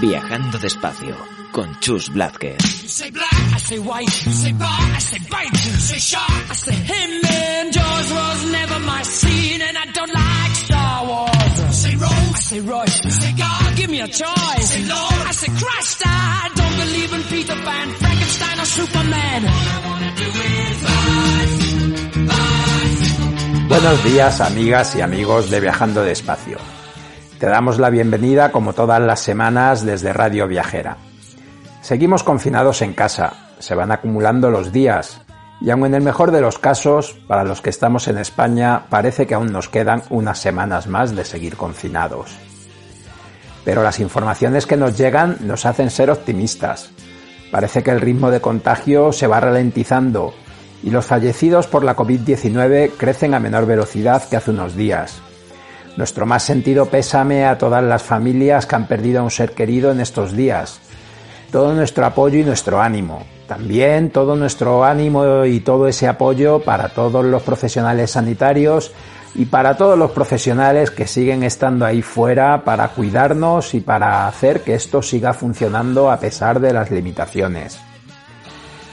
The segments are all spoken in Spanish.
Viajando despacio con Chus Blázquez. You say black, I say white. You say bar, I say bite. You say shark, I say him. And Jaws was never my scene, and I don't like Star Wars. You say Rose, I say Royce. You say God, give me a choice. Say Lord, I say Christ. I don't believe in Peter Pan, Frankenstein, or Superman. All I wanna do is bicycle, bicycle. Buenos días amigas y amigos de Viajando Despacio. Te damos la bienvenida como todas las semanas desde Radio Viajera. Seguimos confinados en casa, se van acumulando los días y aun en el mejor de los casos, para los que estamos en España, parece que aún nos quedan unas semanas más de seguir confinados. Pero las informaciones que nos llegan nos hacen ser optimistas. Parece que el ritmo de contagio se va ralentizando y los fallecidos por la COVID-19 crecen a menor velocidad que hace unos días. Nuestro más sentido pésame a todas las familias que han perdido a un ser querido en estos días. Todo nuestro apoyo y nuestro ánimo. También todo nuestro ánimo y todo ese apoyo para todos los profesionales sanitarios y para todos los profesionales que siguen estando ahí fuera para cuidarnos y para hacer que esto siga funcionando a pesar de las limitaciones.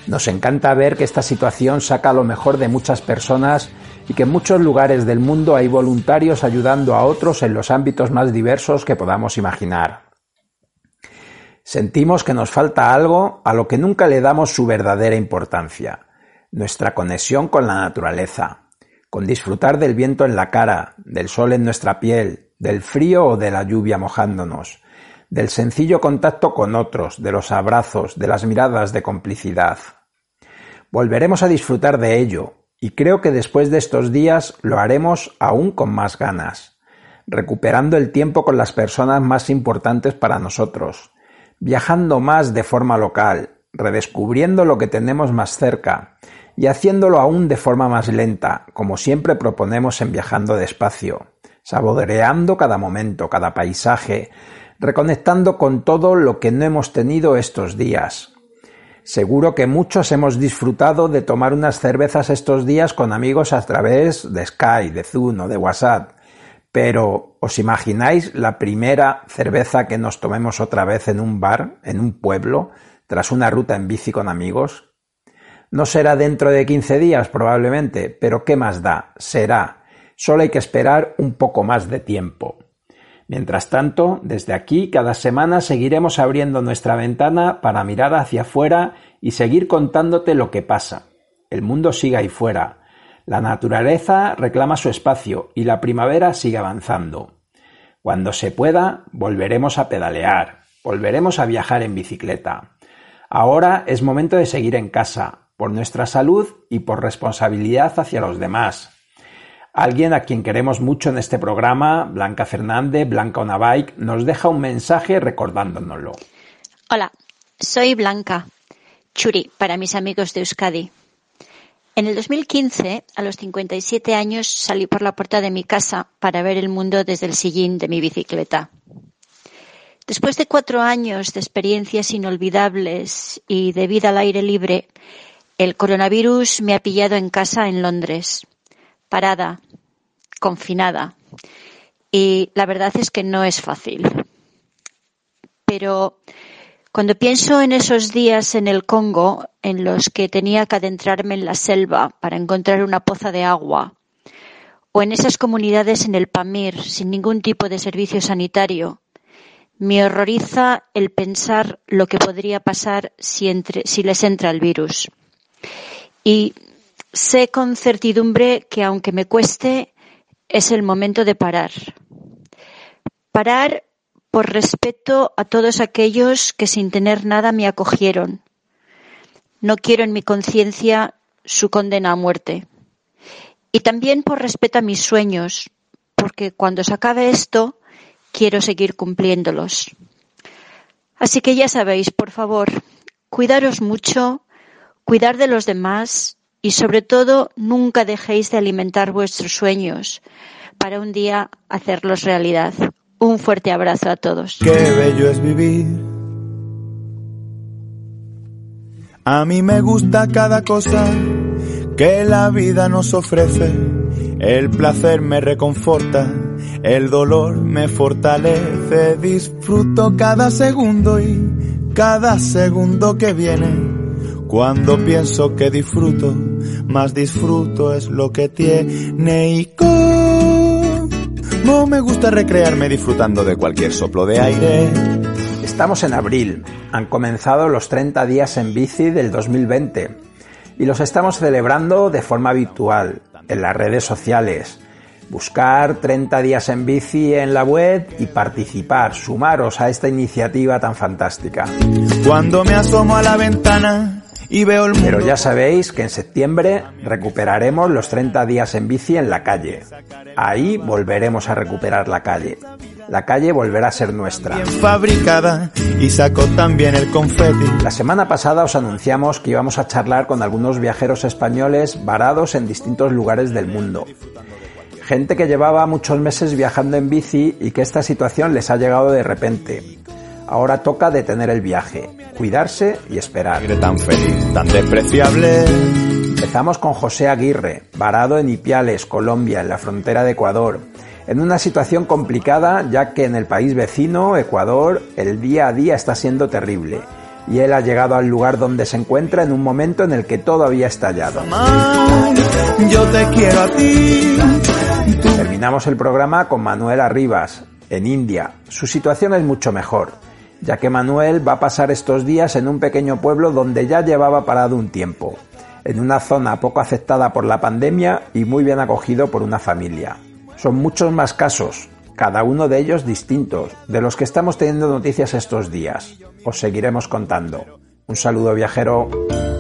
Nos encanta ver que esta situación saca lo mejor de muchas personas y que en muchos lugares del mundo hay voluntarios ayudando a otros en los ámbitos más diversos que podamos imaginar. Sentimos que nos falta algo a lo que nunca le damos su verdadera importancia, nuestra conexión con la naturaleza, con disfrutar del viento en la cara, del sol en nuestra piel, del frío o de la lluvia mojándonos, del sencillo contacto con otros, de los abrazos, de las miradas de complicidad. Volveremos a disfrutar de ello, y creo que después de estos días lo haremos aún con más ganas, recuperando el tiempo con las personas más importantes para nosotros, viajando más de forma local, redescubriendo lo que tenemos más cerca y haciéndolo aún de forma más lenta, como siempre proponemos en Viajando despacio, saboreando cada momento, cada paisaje, reconectando con todo lo que no hemos tenido estos días. Seguro que muchos hemos disfrutado de tomar unas cervezas estos días con amigos a través de Skype, de Zoom o de WhatsApp, pero, ¿os imagináis la primera cerveza que nos tomemos otra vez en un bar, en un pueblo, tras una ruta en bici con amigos? No será dentro de 15 días probablemente, pero ¿qué más da? Será. Solo hay que esperar un poco más de tiempo. Mientras tanto, desde aquí cada semana seguiremos abriendo nuestra ventana para mirar hacia afuera y seguir contándote lo que pasa. El mundo sigue ahí fuera, la naturaleza reclama su espacio y la primavera sigue avanzando. Cuando se pueda, volveremos a pedalear, volveremos a viajar en bicicleta. Ahora es momento de seguir en casa, por nuestra salud y por responsabilidad hacia los demás. Alguien a quien queremos mucho en este programa, Blanca Fernández, Blanca Onabike, nos deja un mensaje recordándonoslo. Hola, soy Blanca, Churi para mis amigos de Euskadi. En el 2015, a los 57 años, salí por la puerta de mi casa para ver el mundo desde el sillín de mi bicicleta. Después de cuatro años de experiencias inolvidables y de vida al aire libre, el coronavirus me ha pillado en casa en Londres, parada, confinada. Y la verdad es que no es fácil. Pero cuando pienso en esos días en el Congo en los que tenía que adentrarme en la selva para encontrar una poza de agua, o en esas comunidades en el Pamir sin ningún tipo de servicio sanitario, me horroriza el pensar lo que podría pasar si, si les entra el virus. Y sé con certidumbre que aunque me cueste, es el momento de parar. Parar por respeto a todos aquellos que sin tener nada me acogieron. No quiero en mi conciencia su condena a muerte. Y también por respeto a mis sueños, porque cuando se acabe esto, quiero seguir cumpliéndolos. Así que ya sabéis, por favor, cuidaros mucho, cuidar de los demás y sobre todo nunca dejéis de alimentar vuestros sueños para un día hacerlos realidad. Un fuerte abrazo a todos. Qué bello es vivir. A mí me gusta cada cosa que la vida nos ofrece. El placer me reconforta, el dolor me fortalece. Disfruto cada segundo y cada segundo que viene. Cuando pienso que disfruto, más disfruto es lo que tiene y como me gusta recrearme disfrutando de cualquier soplo de aire. Estamos en abril, han comenzado los 30 días en bici del 2020 y los estamos celebrando de forma habitual en las redes sociales. Buscar 30 días en bici en la web y participar, sumaros a esta iniciativa tan fantástica. Cuando me asomo a la ventana y veo el mundo... Pero ya sabéis que en septiembre recuperaremos los 30 días en bici en la calle. Ahí volveremos a recuperar la calle. La calle volverá a ser nuestra. Bien fabricada y saco también el confeti. La semana pasada os anunciamos que íbamos a charlar con algunos viajeros españoles varados en distintos lugares del mundo. Gente que llevaba muchos meses viajando en bici y que esta situación les ha llegado de repente. Ahora toca detener el viaje, cuidarse y esperar. Tan feliz, tan despreciable. Empezamos con José Aguirre, varado en Ipiales, Colombia, en la frontera de Ecuador, en una situación complicada ya que en el país vecino, Ecuador, el día a día está siendo terrible. Y él ha llegado al lugar donde se encuentra en un momento en el que todo había estallado. Yo te quiero a ti. Terminamos el programa con Manuel Arribas, en India. Su situación es mucho mejor, ya que Manuel va a pasar estos días en un pequeño pueblo donde ya llevaba parado un tiempo, en una zona poco afectada por la pandemia y muy bien acogido por una familia. Son muchos más casos, cada uno de ellos distintos, de los que estamos teniendo noticias estos días. Os seguiremos contando. Un saludo viajero.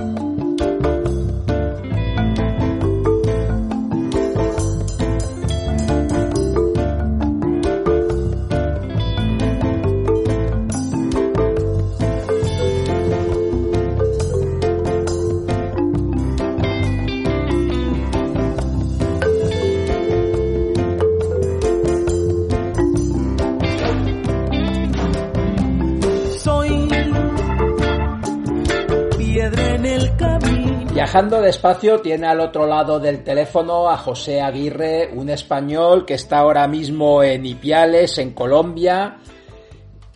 Viajando despacio tiene al otro lado del teléfono a José Aguirre, un español que está ahora mismo en Ipiales, en Colombia,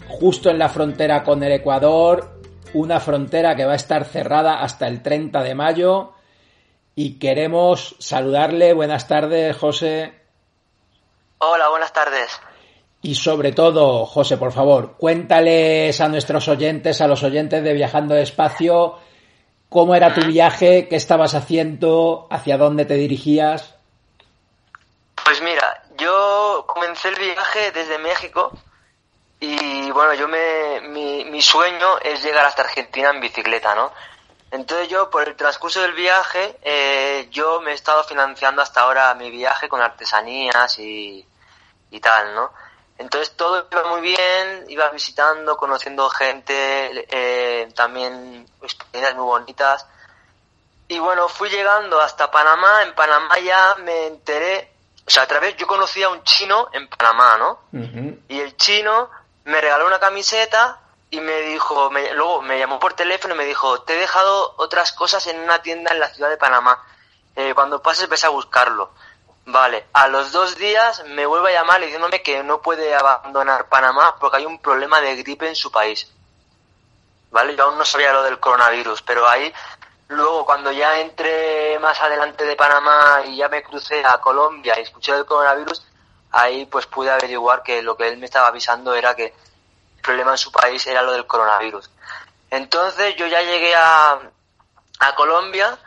justo en la frontera con el Ecuador, una frontera que va a estar cerrada hasta el 30 de mayo. Y queremos saludarle. Buenas tardes, José. Hola, buenas tardes. Y sobre todo, José, por favor, cuéntales a nuestros oyentes, a los oyentes de Viajando Despacio, cómo era tu viaje, qué estabas haciendo, hacia dónde te dirigías. Pues mira, yo comencé el viaje desde México y bueno, yo me, mi, mi sueño es llegar hasta Argentina en bicicleta, ¿no? Entonces yo, por el transcurso del viaje, eh, yo me he estado financiando hasta ahora mi viaje con artesanías y, y tal, ¿no? Entonces todo iba muy bien, iba visitando, conociendo gente, eh, también experiencias muy bonitas. Y bueno, fui llegando hasta Panamá, en Panamá ya me enteré, o sea, a través, yo conocí a un chino en Panamá, ¿no? Y el chino me regaló una camiseta y me dijo, me- luego me llamó por teléfono y me dijo, te he dejado otras cosas en una tienda en la ciudad de Panamá. Eh, cuando pases ves a buscarlo. Vale, a los dos días me vuelve a llamar diciéndome que no puede abandonar Panamá porque hay un problema de gripe en su país. Vale, yo aún no sabía lo del coronavirus, pero ahí luego cuando ya entré más adelante de Panamá y ya me crucé a Colombia y escuché del coronavirus, ahí pues pude averiguar que lo que él me estaba avisando era que el problema en su país era lo del coronavirus. Entonces yo ya llegué a, a Colombia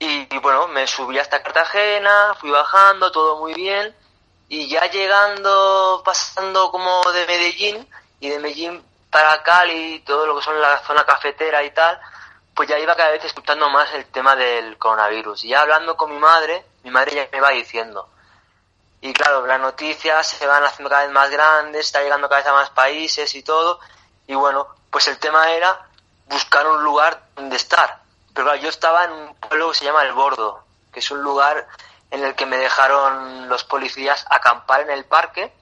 Y, bueno, me subí hasta Cartagena, fui bajando, todo muy bien. Y ya llegando, pasando como de Medellín, y de Medellín para Cali, todo lo que son la zona cafetera y tal, pues ya iba cada vez escuchando más el tema del coronavirus. Y ya hablando con mi madre, mi madre ya me va diciendo. Y claro, las noticias se van haciendo cada vez más grandes, está llegando cada vez a más países y todo. Y bueno, pues el tema era buscar un lugar donde estar. Pero claro, yo estaba en un pueblo que se llama El Bordo, que es un lugar en el que me dejaron los policías acampar en el parque.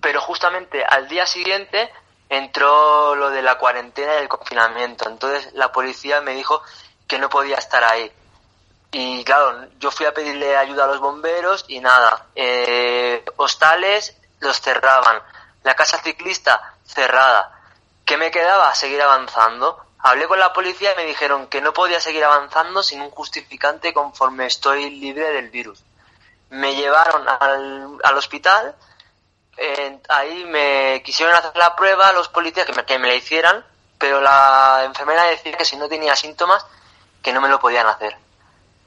Pero justamente al día siguiente entró lo de la cuarentena y el confinamiento. Entonces la policía me dijo que no podía estar ahí. Y claro, yo fui a pedirle ayuda a los bomberos y nada. Eh, hostales los cerraban. La casa ciclista cerrada. ¿Qué me quedaba? Seguir avanzando. Hablé con la policía y me dijeron que no podía seguir avanzando sin un justificante conforme estoy libre del virus. Me llevaron al, al hospital ahí me quisieron hacer la prueba los policías que me, que me la hicieran, pero la enfermera decía que si no tenía síntomas, que no me lo podían hacer.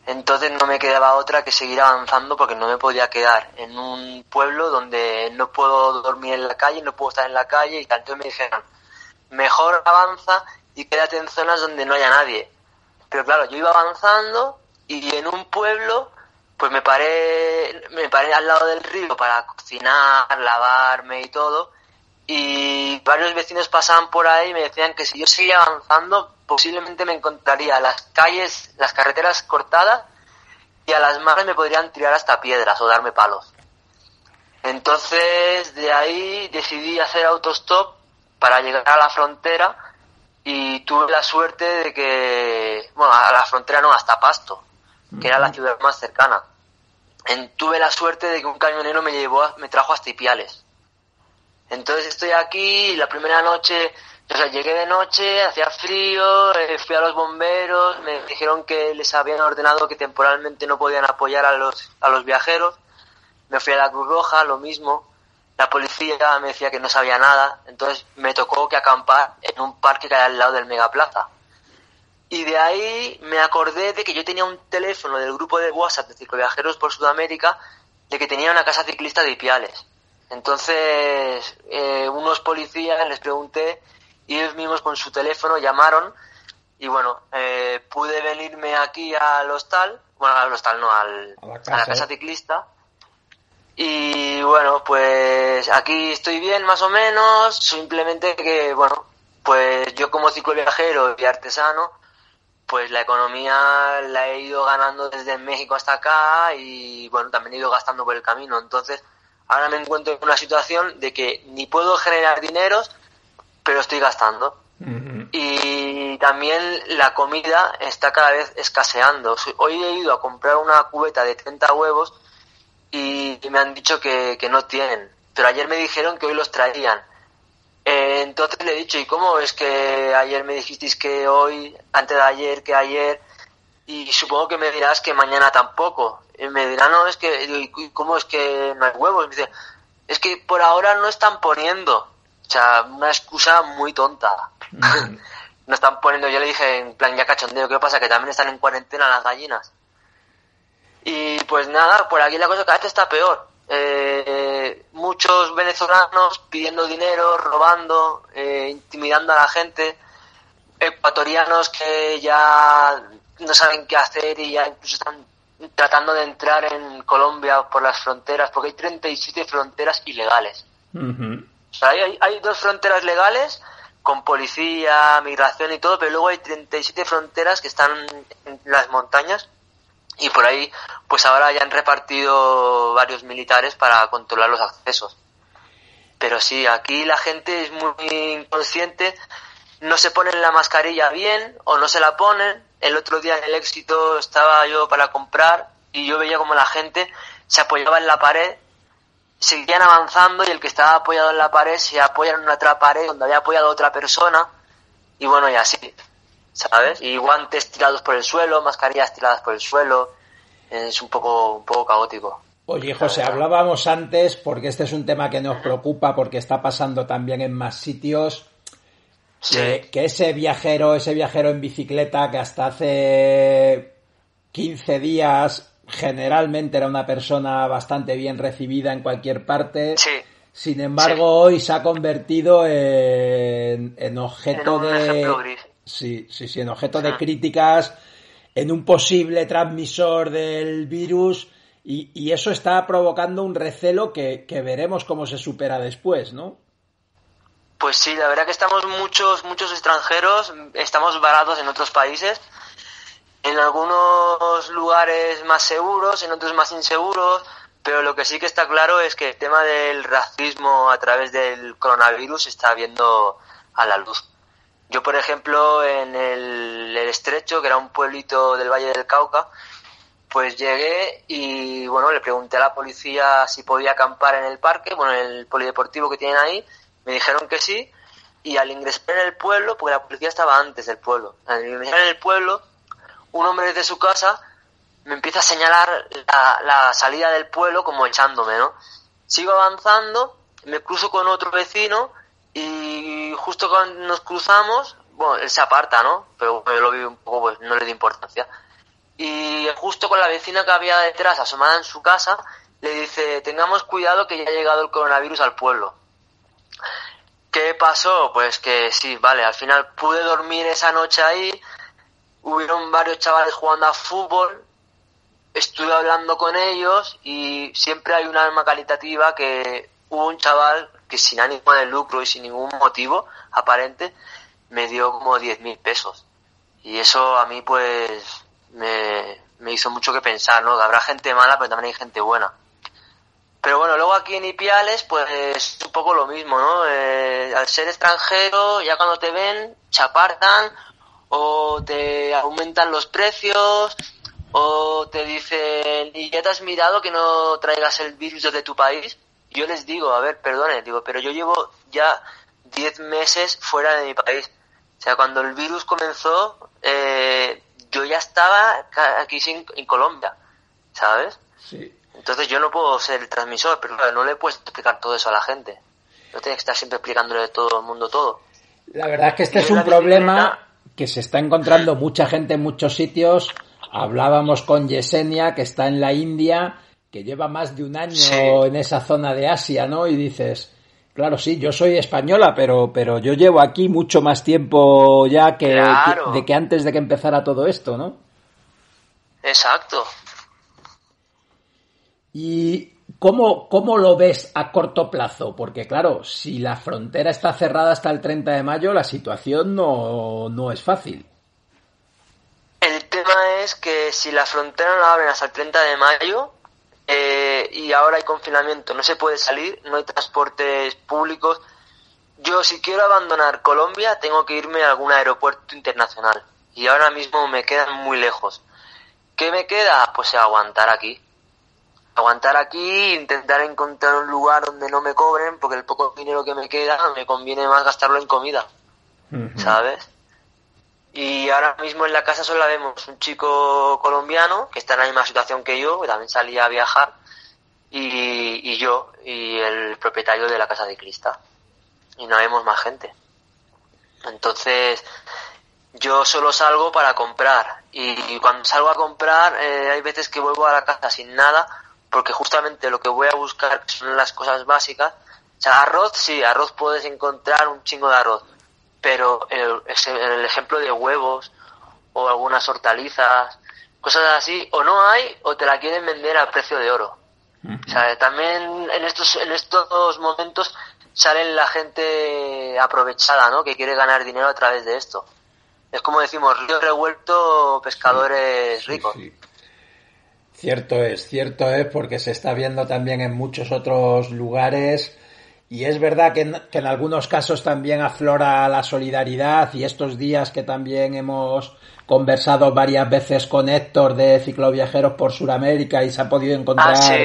Entonces no me quedaba otra que seguir avanzando porque no me podía quedar en un pueblo donde no puedo dormir en la calle, no puedo estar en la calle y tanto me dijeron, mejor avanza y quédate en zonas donde no haya nadie. Pero claro, yo iba avanzando y en un pueblo pues me paré, me paré al lado del río para cocinar, lavarme y todo. Y varios vecinos pasaban por ahí y me decían que si yo seguía avanzando, posiblemente me encontraría las calles, las carreteras cortadas y a las manos me podrían tirar hasta piedras o darme palos. Entonces, de ahí decidí hacer autostop para llegar a la frontera y tuve la suerte de que, bueno, a la frontera no, hasta Pasto, que era la ciudad más cercana. En, tuve la suerte de que un camionero me llevó, me trajo hasta Ipiales. Entonces estoy aquí, la primera noche, o sea, llegué de noche, hacía frío, eh, fui a los bomberos, me dijeron que les habían ordenado que temporalmente no podían apoyar a los, a los viajeros, me fui a la Cruz Roja, lo mismo, la policía me decía que no sabía nada, entonces me tocó que acampar en un parque que hay al lado del Megaplaza. Y de ahí me acordé de que yo tenía un teléfono del grupo de WhatsApp de cicloviajeros por Sudamérica, de que tenía una casa ciclista de Ipiales. Entonces, eh, unos policías les pregunté y ellos mismos con su teléfono llamaron y bueno, eh, pude venirme aquí al hostal, bueno, al hostal no, al, A la a la casa. casa ciclista. Y bueno, pues aquí estoy bien más o menos, simplemente que, bueno, pues yo como cicloviajero y artesano, pues la economía la he ido ganando desde México hasta acá y bueno, también he ido gastando por el camino. Entonces, ahora me encuentro en una situación de que ni puedo generar dineros, pero estoy gastando. Y también la comida está cada vez escaseando. Hoy he ido a comprar una cubeta de 30 huevos y me han dicho que, que no tienen. Pero ayer me dijeron que hoy los traían. Eh, entonces le he dicho, ¿y cómo es que ayer me dijisteis que hoy, antes de ayer, que ayer? Y supongo que me dirás que mañana tampoco. Y me dirá, no, es que, digo, ¿y cómo es que no hay huevos? Me dice, es que por ahora no están poniendo. O sea, una excusa muy tonta. no están poniendo, yo le dije en plan ya cachondeo, ¿qué pasa? Que también están en cuarentena las gallinas. Y pues nada, por aquí la cosa cada vez está peor. Eh, muchos venezolanos pidiendo dinero, robando, eh, intimidando a la gente, ecuatorianos que ya no saben qué hacer y ya incluso están tratando de entrar en Colombia por las fronteras, porque hay 37 fronteras ilegales. O sea, hay, hay dos fronteras legales con policía, migración y todo, pero luego hay 37 fronteras que están en las montañas y por ahí pues ahora ya han repartido varios militares para controlar los accesos. Pero sí, aquí la gente es muy inconsciente, no se ponen la mascarilla bien o no se la ponen. El otro día en el éxito estaba yo para comprar y yo veía como la gente se apoyaba en la pared, seguían avanzando y el que estaba apoyado en la pared se apoya en otra pared donde había apoyado otra persona y bueno, y así. ¿Sabes? Y guantes tirados por el suelo, mascarillas tiradas por el suelo. Es un poco, un poco caótico. Oye, José, hablábamos antes, porque este es un tema que nos preocupa, porque está pasando también en más sitios, Sí. que, que ese viajero, ese viajero en bicicleta que hasta hace 15 días generalmente era una persona bastante bien recibida en cualquier parte. Sí. Sin embargo, hoy se ha convertido en, en objeto En de. Sí, sí, sí, en objeto de Ah. críticas, en un posible transmisor del virus y, y eso está provocando un recelo que, que veremos cómo se supera después, ¿no? Pues sí, la verdad que estamos muchos, muchos extranjeros, estamos varados en otros países, en algunos lugares más seguros, en otros más inseguros, pero lo que sí que está claro es que el tema del racismo a través del coronavirus está viendo a la luz. Yo, por ejemplo, en el, Estrecho, que era un pueblito del Valle del Cauca, pues llegué y bueno, le pregunté a la policía si podía acampar en el parque, bueno, en el polideportivo que tienen ahí, me dijeron que sí, y al ingresar en el pueblo, porque la policía estaba antes del pueblo, al ingresar en el pueblo, un hombre desde su casa me empieza a señalar la, la salida del pueblo como echándome, ¿no? Sigo avanzando, me cruzo con otro vecino y justo cuando nos cruzamos, bueno, él se aparta, ¿no? Pero yo lo vi un poco, pues no le di importancia. Y justo con la vecina que había detrás, asomada en su casa, le dice, tengamos cuidado que ya ha llegado el coronavirus al pueblo. ¿Qué pasó? Pues que sí, vale, al final pude dormir esa noche ahí, hubieron varios chavales jugando a fútbol, estuve hablando con ellos y siempre hay un alma calitativa que hubo un chaval que sin ánimo de lucro y sin ningún motivo aparente me dio como 10 mil pesos. Y eso a mí pues me, me hizo mucho que pensar, ¿no? Que habrá gente mala pero también hay gente buena. Pero bueno, luego aquí en Ipiales, pues es un poco lo mismo, ¿no? Eh, al ser extranjero, ya cuando te ven, te apartan o te aumentan los precios o te dicen, ¿y ya te has mirado que no traigas el virus desde tu país? Yo les digo, a ver, perdone, digo, pero yo llevo ya 10 meses fuera de mi país. O sea, cuando el virus comenzó, eh, yo ya estaba aquí sin- en Colombia, ¿sabes? Sí. Entonces yo no puedo ser el transmisor, pero claro, no le puedes explicar todo eso a la gente. No tienes que estar siempre explicándole a todo el mundo todo. La verdad es que este Y es un problema que se está encontrando mucha gente en muchos sitios. Hablábamos con Yesenia, que está en la India, que lleva más de un año Sí. en esa zona de Asia, ¿no? Y dices, claro, sí, yo soy española, pero, pero yo llevo aquí mucho más tiempo ya que, Claro. que- de que antes de que empezara todo esto, ¿no? Exacto. ¿Y cómo, cómo lo ves a corto plazo? Porque claro, si la frontera está cerrada hasta el 30 de mayo, la situación no, no es fácil. El tema es que si la frontera no la abren hasta el 30 de mayo eh, y ahora hay confinamiento, no se puede salir, no hay transportes públicos. Yo si quiero abandonar Colombia tengo que irme a algún aeropuerto internacional y ahora mismo me quedan muy lejos. ¿Qué me queda? Pues aguantar aquí. Aguantar aquí, intentar encontrar un lugar donde no me cobren porque el poco dinero que me queda me conviene más gastarlo en comida, ¿sabes? Y ahora mismo en la casa solo vemos un chico colombiano que está en la misma situación que yo, que también salía a viajar, y, y yo, y el propietario de la casa ciclista. Y no vemos más gente. Entonces, yo solo salgo para comprar. Y cuando salgo a comprar, eh, hay veces que vuelvo a la casa sin nada, porque justamente lo que voy a buscar son las cosas básicas. O sea, arroz, sí, arroz puedes encontrar un chingo de arroz pero el, el ejemplo de huevos o algunas hortalizas, cosas así, o no hay o te la quieren vender a precio de oro. O sea, también en estos, en estos momentos salen la gente aprovechada, ¿no? Que quiere ganar dinero a través de esto. Es como decimos, río revuelto, pescadores ricos. Sí. Cierto es, cierto es, porque se está viendo también en muchos otros lugares. Y es verdad que en, que en algunos casos también aflora la solidaridad y estos días que también hemos conversado varias veces con Héctor de Cicloviajeros por Sudamérica y se ha podido encontrar Ah, sí.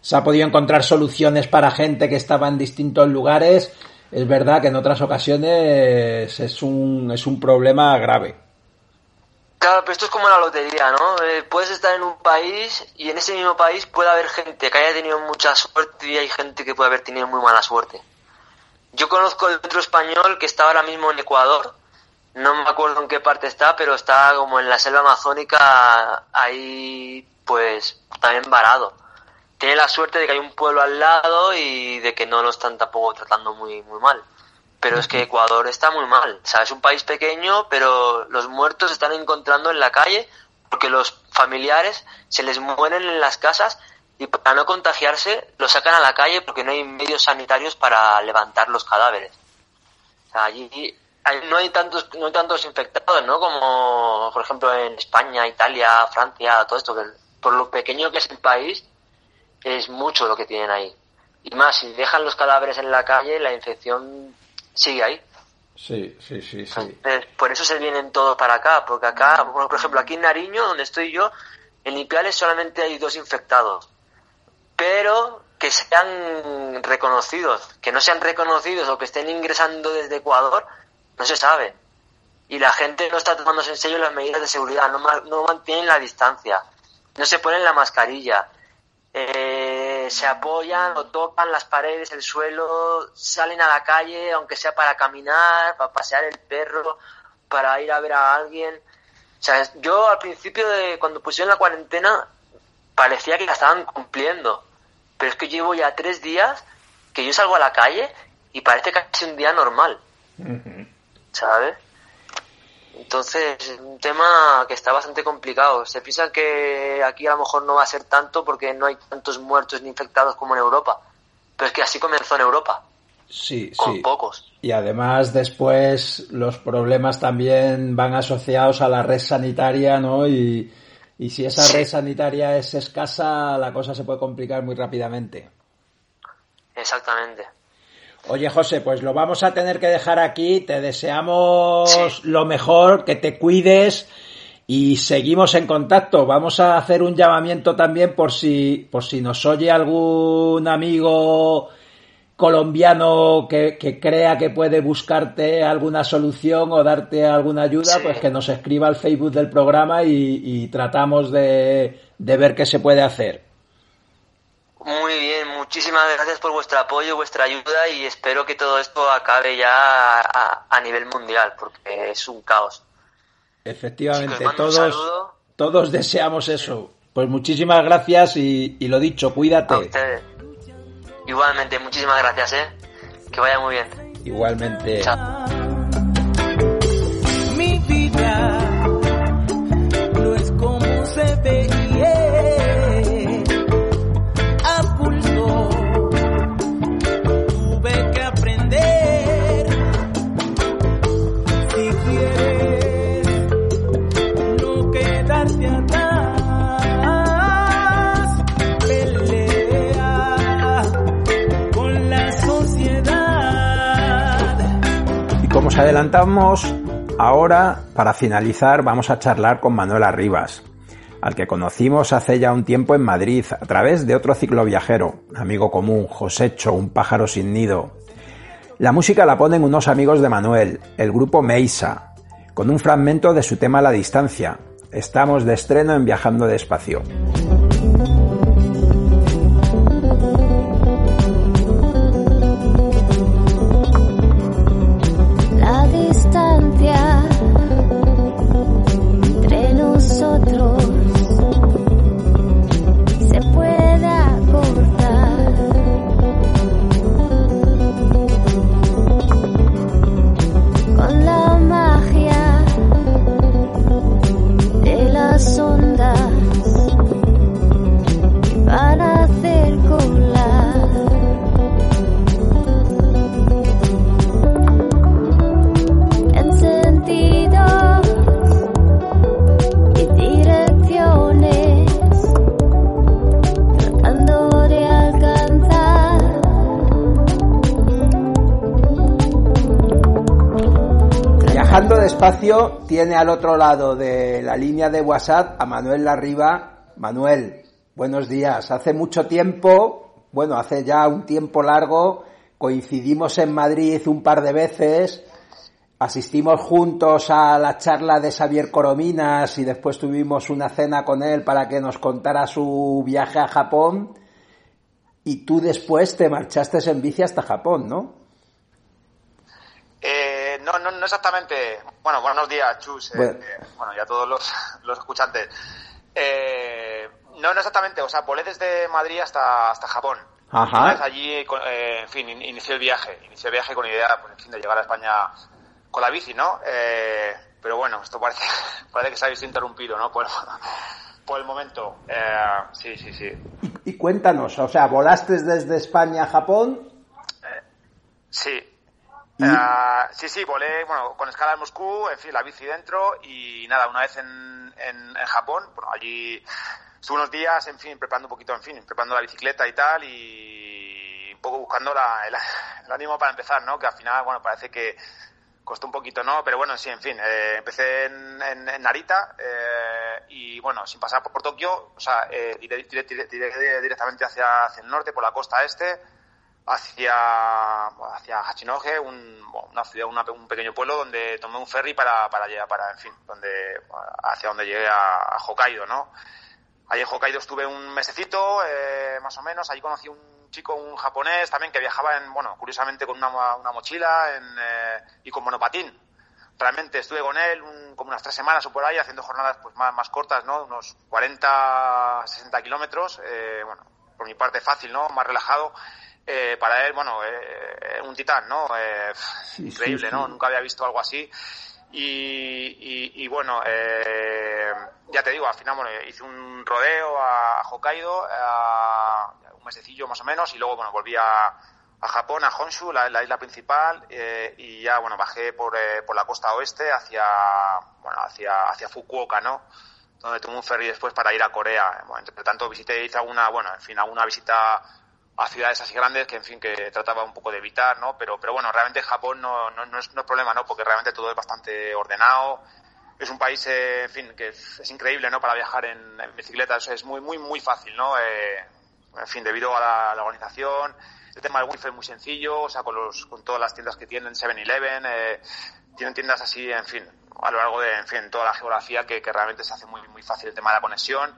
se ha podido encontrar soluciones para gente que estaba en distintos lugares. Es verdad que en otras ocasiones es un, es un problema grave. Claro, pero esto es como la lotería, ¿no? Eh, puedes estar en un país y en ese mismo país puede haber gente que haya tenido mucha suerte y hay gente que puede haber tenido muy mala suerte. Yo conozco otro español que está ahora mismo en Ecuador no me acuerdo en qué parte está, pero está como en la selva amazónica, ahí pues también varado. Tiene la suerte de que hay un pueblo al lado y de que no lo están tampoco tratando muy, muy mal. Pero es que Ecuador está muy mal. O sea, es un país pequeño, pero los muertos se están encontrando en la calle porque los familiares se les mueren en las casas y para no contagiarse los sacan a la calle porque no hay medios sanitarios para levantar los cadáveres. O sea, allí no hay tantos no hay tantos infectados, ¿no? Como por ejemplo en España, Italia, Francia, todo esto que por lo pequeño que es el país es mucho lo que tienen ahí. Y más si dejan los cadáveres en la calle, la infección sigue ahí. Sí, sí, sí, sí. por eso se vienen todos para acá, porque acá, por ejemplo, aquí en Nariño, donde estoy yo, en Ipiales solamente hay dos infectados. Pero que sean reconocidos, que no sean reconocidos o que estén ingresando desde Ecuador, no se sabe. Y la gente no está tomándose en serio las medidas de seguridad, no, no mantienen la distancia, no se ponen la mascarilla, eh, se apoyan o tocan las paredes, el suelo, salen a la calle, aunque sea para caminar, para pasear el perro, para ir a ver a alguien. O sea, yo al principio de cuando pusieron la cuarentena parecía que la estaban cumpliendo, pero es que llevo ya tres días que yo salgo a la calle y parece casi un día normal. ¿Sabes? Entonces, es un tema que está bastante complicado. Se piensa que aquí a lo mejor no va a ser tanto porque no hay tantos muertos ni infectados como en Europa. Pero es que así comenzó en Europa. Sí, con pocos. Y además después los problemas también van asociados a la red sanitaria, ¿no? Y, si esa red sanitaria es escasa, la cosa se puede complicar muy rápidamente. Exactamente. Oye, José, pues lo vamos a tener que dejar aquí. Te deseamos lo mejor, que te cuides y seguimos en contacto. Vamos a hacer un llamamiento también por si, por si nos oye algún amigo colombiano que, crea que puede buscarte alguna solución o darte alguna ayuda, pues que nos escriba al Facebook del programa y, tratamos de ver qué se puede hacer. Muy bien, muchísimas gracias por vuestro apoyo, vuestra ayuda y espero que todo esto acabe ya a, nivel mundial porque es un caos. Efectivamente, todos, todos deseamos eso. Pues muchísimas gracias y, lo dicho, cuídate. Igualmente, muchísimas gracias, ¿eh? Que vaya muy bien. Igualmente. Mi adelantamos, ahora, para finalizar, vamos a charlar con Manuel Arribas, al que conocimos hace ya un tiempo en Madrid a través de otro ciclo viajero, amigo común, Josecho, un pájaro sin nido. La música la ponen unos amigos de Manuel, el grupo Meisa, con un fragmento de su tema La distancia. Estamos de estreno en Viajando despacio. Tiene al otro lado de la línea de WhatsApp a Manuel Larriba. Manuel, buenos días. Hace mucho tiempo, bueno, hace ya un tiempo largo, coincidimos en Madrid un par de veces, asistimos juntos a la charla de Xavier Corominas y después tuvimos una cena con él para que nos contara su viaje a Japón. Y tú después te marchaste en bici hasta Japón, ¿no? Eh, no, no, no exactamente. Bueno, buenos días, Chus. Eh, bueno, ya todos los, los escuchantes. Eh, no, no exactamente. O sea, volé desde Madrid hasta, hasta Japón. Ajá. Allí, eh, en fin, inicié el viaje. Inicié el viaje con idea, pues, en fin, de llegar a España con la bici, ¿no? Eh, pero bueno, esto parece, parece que se ha visto interrumpido, ¿no? Por, por el momento. Eh, sí, sí, sí. Y, y, cuéntanos, o sea, ¿volaste desde España a Japón? sí. Uh, sí, sí, volé, bueno, con escala en Moscú, en fin, la bici dentro y nada, una vez en, en, Japón, bueno, allí estuve unos días, en fin, preparando un poquito, en fin, preparando la bicicleta y tal y un poco buscando la, el, ánimo para empezar, ¿no? Que al final, bueno, parece que costó un poquito, ¿no? Pero bueno, sí, en fin, eh, empecé en, en, Narita eh, y bueno, sin pasar por, por Tokio, o sea, eh, diré, diré, diré, directamente hacia, hacia el norte, por la costa este, hacia, hacia un, una ciudad, una, un pequeño pueblo donde tomé un ferry para, para llegar, para, en fin, donde, hacia donde llegué a, a Hokkaido, ¿no? Allí en Hokkaido estuve un mesecito, eh, más o menos. Allí conocí un chico, un japonés también, que viajaba en, bueno, curiosamente con una, una mochila en, eh, y con monopatín. Realmente estuve con él un, como unas tres semanas o por ahí, haciendo jornadas pues más, más cortas, ¿no? Unos 40, 60 kilómetros. Eh, bueno, por mi parte fácil, ¿no? Más relajado. Eh, para él, bueno, eh, un titán, ¿no? Eh, sí, increíble, sí, sí. ¿no? Nunca había visto algo así. Y, y, y bueno, eh, ya te digo, al final bueno, hice un rodeo a Hokkaido, a un mesecillo más o menos, y luego bueno, volví a, a Japón, a Honshu, la, la isla principal, eh, y ya bueno, bajé por, eh, por la costa oeste hacia, bueno, hacia, hacia Fukuoka, ¿no? Donde tomé un ferry después para ir a Corea. Bueno, entre tanto visité, hice alguna, bueno, en fin, alguna visita a ciudades así grandes que en fin que trataba un poco de evitar no pero pero bueno realmente Japón no, no, no, es, no es problema no porque realmente todo es bastante ordenado. Es un país eh, en fin que es, increíble no para viajar en, en bicicleta. Es, es, muy muy muy fácil no eh, en fin debido a la, organización. El tema del wifi es muy sencillo. O sea con los con todas las tiendas que tienen 7-Eleven eh, tienen tiendas así en fin a lo largo de en fin toda la geografía que realmente se hace muy muy fácil el tema de la conexión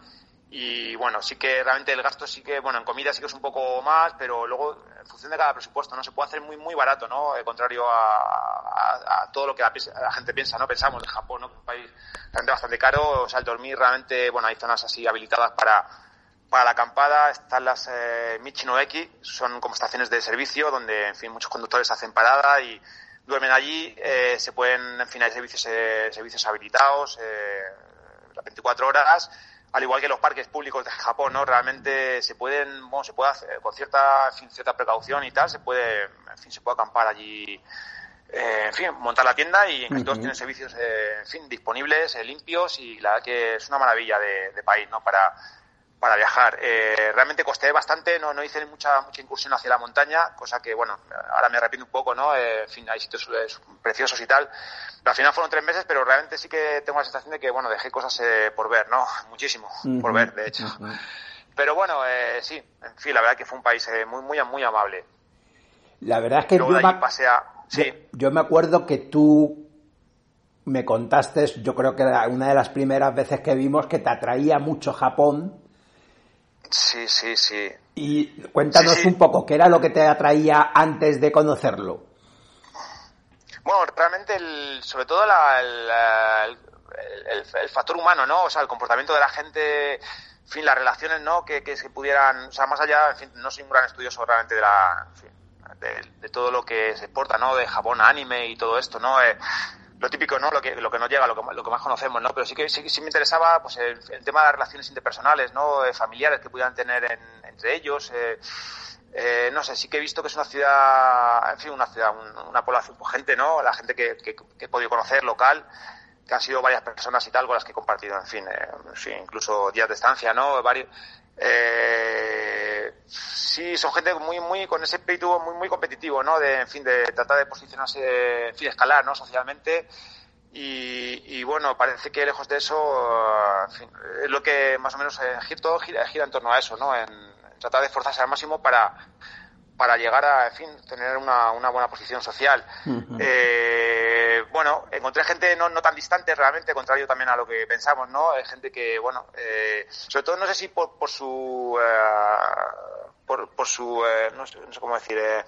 y bueno, sí que realmente el gasto sí que, bueno, en comida sí que es un poco más, pero luego en función de cada presupuesto, ¿no? Se puede hacer muy, muy barato, ¿no? Eh, contrario a, a, todo lo que la, la, gente piensa, ¿no? Pensamos en Japón, ¿no? Un país realmente bastante caro, o sea, el dormir realmente, bueno, hay zonas así habilitadas para, para la acampada, están las eh, Michinoeki, son como estaciones de servicio donde, en fin, muchos conductores hacen parada y duermen allí, eh, se pueden, en fin, hay servicios, eh, servicios habilitados, eh, las 24 horas, al igual que los parques públicos de Japón, ¿no? Realmente se pueden, bueno, se puede hacer con cierta, en fin, cierta precaución y tal, se puede, en fin, se puede acampar allí, eh, en fin, montar la tienda y en uh -huh. todos tienen servicios, eh, en fin, disponibles, eh, limpios y la verdad que es una maravilla de, de país, ¿no? Para, para viajar. Eh, realmente costé bastante, no, no hice mucha, mucha incursión hacia la montaña, cosa que, bueno, ahora me arrepiento un poco, ¿no? Eh, en fin, hay sitios eh, preciosos y tal. Pero al final fueron tres meses, pero realmente sí que tengo la sensación de que, bueno, dejé cosas eh, por ver, ¿no? Muchísimo uh -huh. por ver, de hecho. Uh -huh. Pero bueno, sí, en fin, la verdad que fue un país eh, muy, muy, muy amable. La verdad es que Luego yo, me, pasé a... sí. yo, yo me acuerdo que tú me contaste, yo creo que era una de las primeras veces que vimos que te atraía mucho Japón Sí, sí, sí. Y cuéntanos sí, sí. un poco, ¿qué era lo que te atraía antes de conocerlo? Bueno, realmente, el, sobre todo la, el, el, el, factor humano, ¿no? O sea, el comportamiento de la gente, en fin, las relaciones, ¿no? Que, que se pudieran, o sea, más allá, en fin, no soy un gran estudioso realmente de la, en fin, de, de, todo lo que se exporta, ¿no? De Japón anime y todo esto, ¿no? Eh, lo típico, ¿no? Lo que, lo que nos llega, lo que, lo que más conocemos, ¿no? Pero sí que sí, sí me interesaba, pues, el, el, tema de las relaciones interpersonales, ¿no? Eh, familiares que pudieran tener en, entre ellos. Eh, eh, no sé, sí que he visto que es una ciudad, en fin, una ciudad, un, una población, pues, gente, ¿no? La gente que, que, que, he podido conocer, local, que han sido varias personas y tal con las que he compartido, en fin, eh, sí, incluso días de estancia, ¿no? Varios, eh, sí, son gente muy, muy, con ese espíritu muy, muy competitivo, ¿no? De, en fin, de tratar de posicionarse, en fin, escalar, ¿no? Socialmente. Y, y bueno, parece que lejos de eso, en fin, es lo que más o menos eh, gira, gira en torno a eso, ¿no? En, en, tratar de esforzarse al máximo para, para llegar a, en fin, tener una, una buena posición social. Uh -huh. eh, bueno, encontré gente no, no tan distante realmente, contrario también a lo que pensamos, ¿no? Hay gente que, bueno, eh, sobre todo no sé si por, por su, uh, por, por, su, uh, no, sé, no, sé, cómo decir, eh,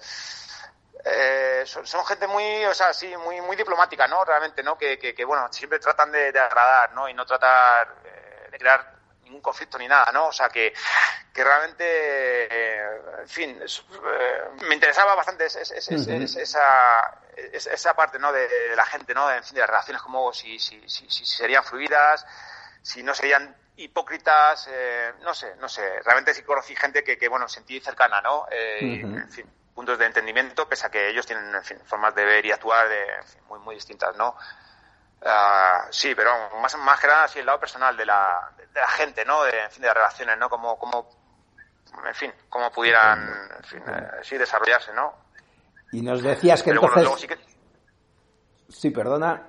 eh, son, son, gente muy, o sea, sí, muy, muy diplomática, ¿no? Realmente, ¿no? Que, que, que bueno, siempre tratan de, de agradar, ¿no? Y no tratar eh, de crear ningún conflicto ni nada, ¿no? O sea, que, que realmente, eh, en fin, es, eh, me interesaba bastante es, es, uh -huh. esa, esa parte, ¿no? De, de, la gente, ¿no? En fin, de las relaciones, como si, si, si, si serían fluidas, si no serían hipócritas, eh, no sé, no sé. Realmente sí conocí gente que, que bueno, sentí cercana, ¿no? Eh, uh -huh. En fin, puntos de entendimiento, pese a que ellos tienen, en fin, formas de ver y actuar de, en fin, muy, muy distintas, ¿no? Uh, sí, pero más, más que nada, sí, el lado personal de la, de la gente, ¿no? De, en fin, de las relaciones, ¿no? Como, como, en fin, cómo pudieran, en fin, eh, sí, desarrollarse, ¿no? Y nos decías que pero entonces... Bueno, sí, que... sí, perdona.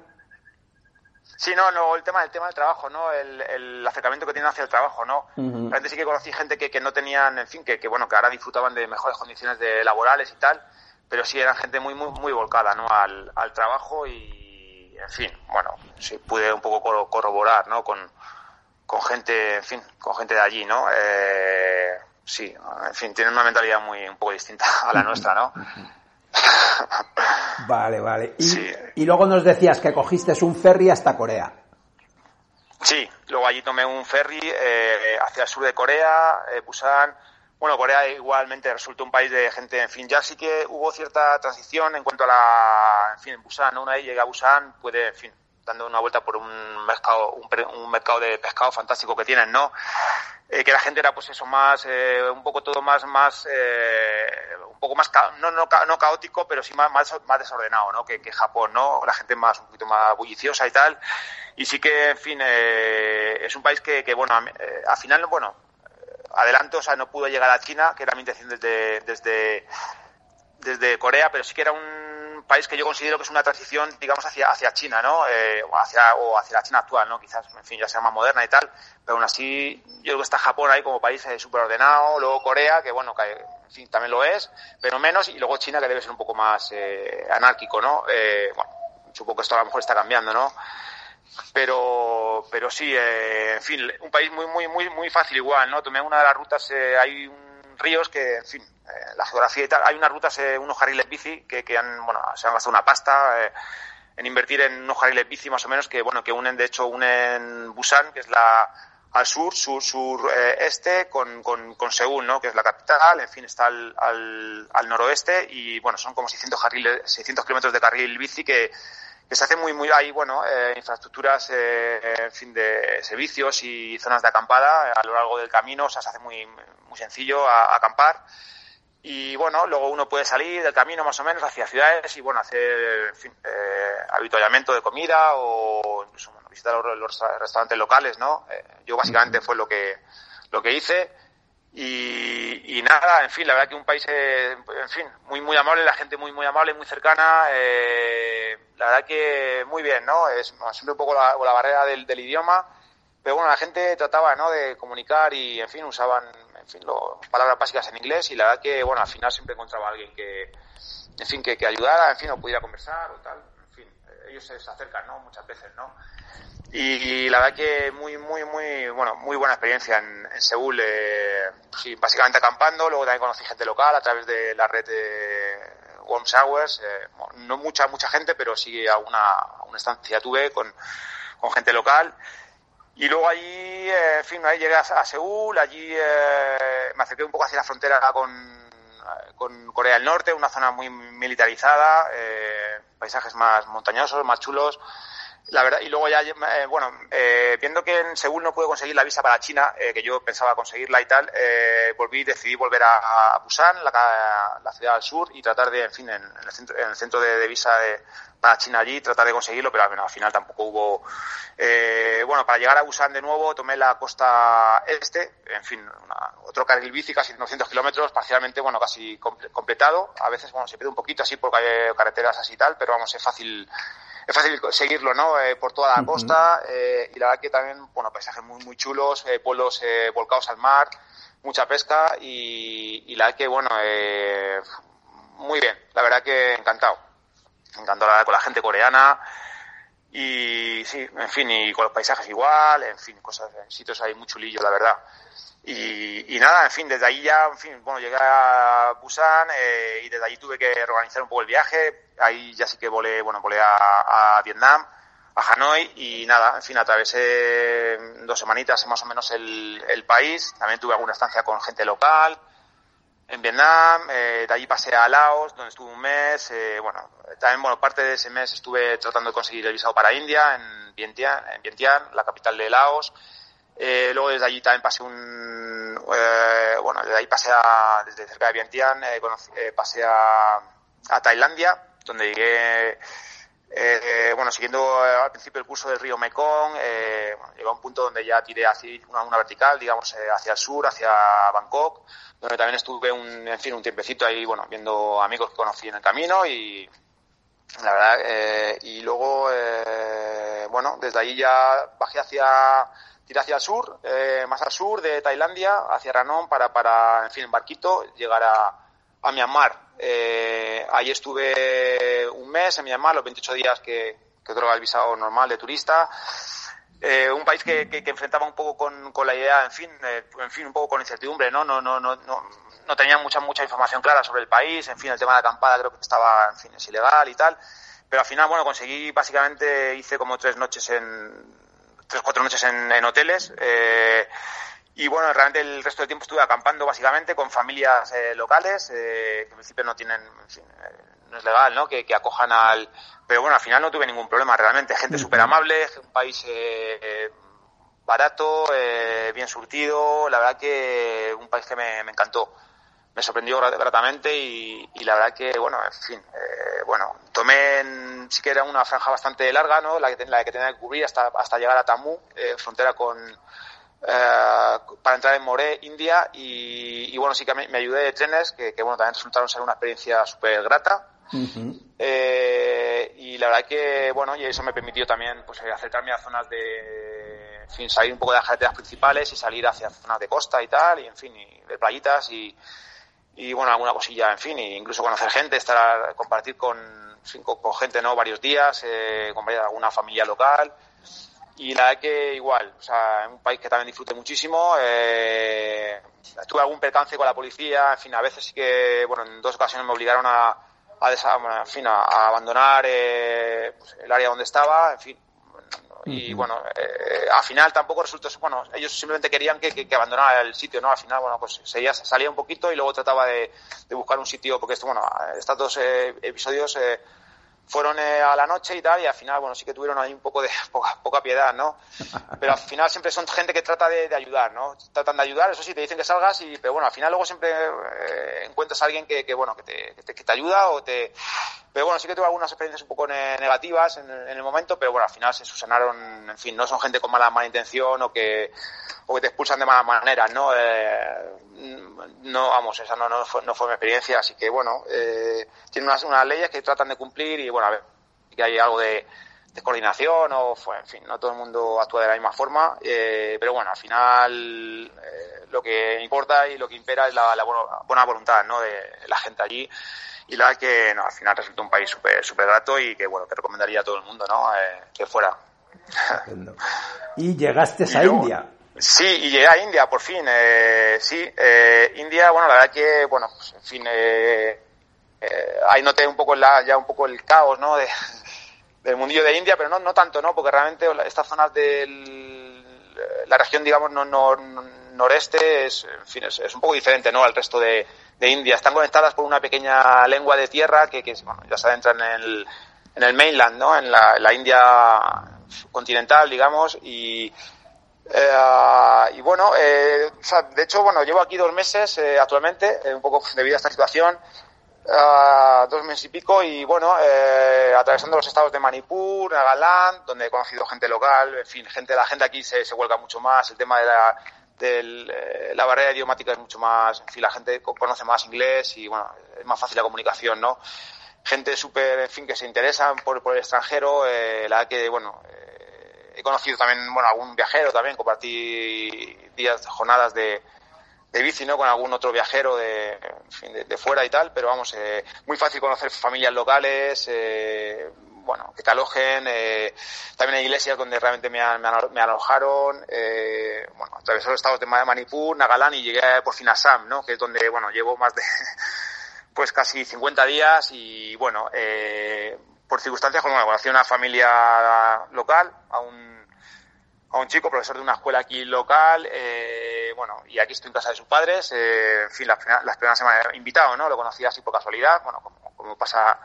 Sí, no, no, el tema, el tema del trabajo, ¿no? El, el acercamiento que tienen hacia el trabajo, ¿no? Uh -huh. Realmente sí que conocí gente que, que no tenían, en fin, que, que, bueno, que ahora disfrutaban de mejores condiciones de laborales y tal, pero sí eran gente muy, muy, muy volcada, ¿no? Al, al trabajo y, en fin, bueno, sí pude un poco corroborar, ¿no? Con, con gente, en fin, con gente de allí, ¿no? Eh, sí, en fin, tienen una mentalidad muy, un poco distinta a la nuestra, ¿no? Vale, vale. Y, sí. y luego nos decías que cogiste un ferry hasta Corea. Sí, luego allí tomé un ferry eh, hacia el sur de Corea, eh, Busan. Bueno, Corea igualmente resultó un país de gente, en fin, ya sí que hubo cierta transición en cuanto a la, en fin, en Busan, ¿no? una vez llegué a Busan, puede, en fin, dando una vuelta por un mercado, un, un mercado de pescado fantástico que tienen, ¿no? Eh, que la gente era pues eso más eh, un poco todo más más eh, un poco más no, no, no caótico pero sí más, más, más desordenado no que, Japón no la gente más un poquito más bulliciosa y tal y sí que en fin eh, es un país que, que bueno al final bueno adelanto o sea no pudo llegar a China que era mi intención desde desde desde Corea pero sí que era un país que yo considero que es una transición, digamos, hacia, hacia China, ¿no? Eh, o, hacia, o hacia la China actual, ¿no? Quizás, en fin, ya sea más moderna y tal, pero aún así, yo creo que está Japón ahí como país eh, súper ordenado, luego Corea, que bueno, que en fin, también lo es, pero menos, y luego China, que debe ser un poco más eh, anárquico, ¿no? Eh, bueno, supongo que esto a lo mejor está cambiando, ¿no? Pero, pero sí, eh, en fin, un país muy, muy, muy, muy fácil igual, ¿no? Tomé una de las rutas, eh, hay un ríos que, en fin, eh, la geografía y tal. Hay unas rutas, eh, unos carriles bici que, que han, bueno, se han gastado una pasta eh, en invertir en unos carriles bici más o menos que, bueno, que unen, de hecho, unen Busan, que es la al sur, sur, sur este, con, con, con Seúl, ¿no? que es la capital, en fin, está al, al, al noroeste y, bueno, son como 600, carriles, 600 kilómetros de carril bici que, que se hace muy, muy ahí, bueno, eh, infraestructuras, eh, en fin, de servicios y zonas de acampada a lo largo del camino, o sea, se hace muy, muy sencillo a, a acampar. Y bueno, luego uno puede salir del camino más o menos hacia ciudades y bueno, hacer, en fin, eh, habituallamiento de comida o incluso bueno, visitar los, los restaurantes locales, ¿no? Eh, yo básicamente fue lo que, lo que hice. Y, y, nada, en fin, la verdad que un país, eh, en fin, muy, muy amable, la gente muy, muy amable, muy cercana, eh, la verdad que muy bien, ¿no? Es siempre un poco la, la barrera del, del, idioma, pero bueno, la gente trataba, ¿no? De comunicar y, en fin, usaban, en fin, lo, palabras básicas en inglés y la verdad que, bueno, al final siempre encontraba a alguien que, en fin, que, que ayudara, en fin, o pudiera conversar o tal, ellos se acercan, ¿no? Muchas veces, ¿no? y la verdad que muy muy muy bueno muy buena experiencia en, en Seúl eh, sí, básicamente acampando luego también conocí gente local a través de la red de Warm Showers eh, no mucha mucha gente pero sí alguna una estancia tuve con, con gente local y luego allí eh, en fin ahí llegué a, a Seúl allí eh, me acerqué un poco hacia la frontera con con Corea del Norte una zona muy militarizada eh, paisajes más montañosos más chulos la verdad, y luego ya, eh, bueno, eh, viendo que en Seúl no pude conseguir la visa para China, eh, que yo pensaba conseguirla y tal, eh, volví, decidí volver a, Busan, la, la, ciudad al sur, y tratar de, en fin, en, el centro, en el centro de, visa de, para China allí, tratar de conseguirlo, pero bueno, al final tampoco hubo, eh, bueno, para llegar a Busan de nuevo tomé la costa este, en fin, una, otro carril bici, casi 900 kilómetros, parcialmente, bueno, casi completado, a veces, bueno, se pierde un poquito así hay carreteras así y tal, pero vamos, es fácil, es fácil seguirlo, ¿no? Eh, por toda la costa eh, y la verdad que también, bueno, paisajes muy, muy chulos, eh, pueblos eh, volcados al mar, mucha pesca y, y la verdad que, bueno, eh, muy bien, la verdad que encantado. Encantado la verdad con la gente coreana Y sí, en fin, y con los paisajes igual, en fin, cosas, en sitios hay muy chulillo, la verdad. Y, y, nada, en fin, desde ahí ya, en fin, bueno, llegué a Busan eh, y desde allí tuve que organizar un poco el viaje. Ahí ya sí que volé, bueno, volé a, a Vietnam, a Hanoi y nada, en fin, atravesé dos semanitas más o menos el, el país. También tuve alguna estancia con gente local en Vietnam, eh, de allí pasé a Laos, donde estuve un mes, eh, bueno, también, bueno, parte de ese mes estuve tratando de conseguir el visado para India, en Vientiane, en Vientiane la capital de Laos, eh, luego desde allí también pasé un, eh, bueno, desde ahí pasé a, desde cerca de Vientiane, eh, conocí, eh, pasé a, a Tailandia, donde llegué, eh, bueno, siguiendo al principio el curso del río Mekong, eh, bueno, llegó a un punto donde ya tiré hacia una, vertical, digamos, eh, hacia el sur, hacia Bangkok, donde también estuve un, en fin, un tiempecito ahí, bueno, viendo amigos que conocí en el camino y la verdad, eh, y luego, eh, bueno, desde ahí ya bajé hacia, tiré hacia el sur, eh, más al sur de Tailandia, hacia Ranong para, para, en fin, en barquito, llegar a, a Myanmar. Eh, ahí estuve un mes en Myanmar, los 28 días que, que otorga el visado normal de turista. Eh, un país que, que, enfrentaba un poco con, con la idea, en fin, eh, en fin, un poco con incertidumbre, ¿no? No, no, no, no, no tenía mucha, mucha información clara sobre el país, en fin, el tema de la acampada creo que estaba, en fin, es ilegal y tal. Pero al final, bueno, conseguí, básicamente, hice como tres noches en, tres, cuatro noches en, en hoteles, eh, y bueno, realmente el resto del tiempo estuve acampando básicamente con familias eh, locales, eh, que en principio no tienen, en fin, eh, no es legal, ¿no? Que, que, acojan al... Pero bueno, al final no tuve ningún problema, realmente. Gente súper amable, un país eh, barato, bien surtido, la verdad que un país que me, me encantó. Me sorprendió gratamente y, y, la verdad que, bueno, en fin, bueno, tomé, en, sí que era una franja bastante larga, ¿no? La que, la que tenía que cubrir hasta, hasta llegar a Tamú, frontera con eh, para entrar en Moré, India, y, y, bueno, sí que me, me ayudé de trenes que, que, bueno, también resultaron ser una experiencia súper grata. Uh -huh. eh, y la verdad que, bueno, y eso me permitió también, pues, acercarme a zonas de, en fin, salir un poco de las carreteras principales y salir hacia zonas de costa y tal, y en fin, y de playitas y, y bueno, alguna cosilla, en fin, e incluso conocer gente, estar, compartir con, con, con gente, ¿no? Varios días, eh, compartir alguna familia local y la verdad que igual, o sea, es un país que también disfruté muchísimo. Eh, tuve algún percance con la policía, en fin, a veces sí que, bueno, en dos ocasiones me obligaron a, a, desa, en fin, a, a abandonar eh, pues el área donde estaba, en fin. Y bueno, eh, al final tampoco resultó, bueno, ellos simplemente querían que, que, que, abandonara el sitio, ¿no? Al final, bueno, pues seguía, salía un poquito y luego trataba de, de buscar un sitio, porque esto, bueno, estos dos eh, episodios eh, fueron eh, a la noche y tal, y al final, bueno, sí que tuvieron ahí un poco de poca, poca piedad, ¿no? Pero al final siempre son gente que trata de, de, ayudar, ¿no? Tratan de ayudar, eso sí, te dicen que salgas, y, pero bueno, al final luego siempre eh, encuentras a alguien que, que bueno, que te, que te, que te, ayuda o te... Pero bueno, sí que tuve algunas experiencias un poco negativas en, el momento, pero bueno, al final se subsanaron, en fin, no son gente con mala, mala intención o que, o que te expulsan de mala manera, ¿no? Eh, no, vamos, esa no, no, fue, no fue mi experiencia, así que bueno, eh, tienen unas, unas leyes que tratan de cumplir y bueno, a ver, que hay algo de, de coordinación o fue, en fin, no todo el mundo actúa de la misma forma, eh, pero bueno, al final eh, lo que importa y lo que impera es la, la buena voluntad, ¿no? De la gente allí y la que no, al final resulta un país súper super grato y que bueno, que recomendaría a todo el mundo, ¿no? Eh, que fuera. y llegaste a India. Sí, y llegué a India, por fin. Eh, sí, eh, India, bueno, la verdad que, bueno, pues, en fin, eh, eh, ahí noté un poco la, ya un poco el caos, ¿no? De, del mundillo de India, pero no, no tanto, ¿no? Porque realmente estas zonas de la región, digamos, no, no, noreste es, en fin, es, es, un poco diferente, ¿no? Al resto de, de, India. Están conectadas por una pequeña lengua de tierra que, que bueno, ya se adentra en el, en el mainland, ¿no? En la, India continental, digamos, y, eh, y bueno, eh, o sea, de hecho, bueno, llevo aquí dos meses eh, actualmente, un poco debido a esta situación, dos meses y pico, y bueno, atravesando los estados de Manipur, Nagaland, donde he conocido gente local, en fin, gente, la gente aquí se, se vuelca mucho más, el tema de la, de la barrera idiomática es mucho más, en fin, la gente conoce más inglés y bueno, es más fácil la comunicación, ¿no? Gente súper, en fin, que se interesa por, el extranjero, la verdad que, bueno, he conocido también, bueno, algún viajero también, compartí días, jornadas de, de bici, ¿no? Con algún otro viajero de, de, fuera y tal, pero vamos, eh, muy fácil conocer familias locales, eh, bueno, que te alojen, eh, también hay iglesias donde realmente me, me, alojaron, eh, bueno, atravesé los estados de Manipur, Nagaland y llegué por fin a Assam, ¿no? Que es donde, bueno, llevo más de, pues casi 50 días y, bueno, eh, por circunstancias, como bueno, conocí una familia local, a un, a un chico, profesor de una escuela aquí local, eh, bueno, y aquí estoy en casa de sus padres, eh, en fin, las, primeras, las semanas invitado, ¿no? Lo conocí así por casualidad, bueno, como, como pasa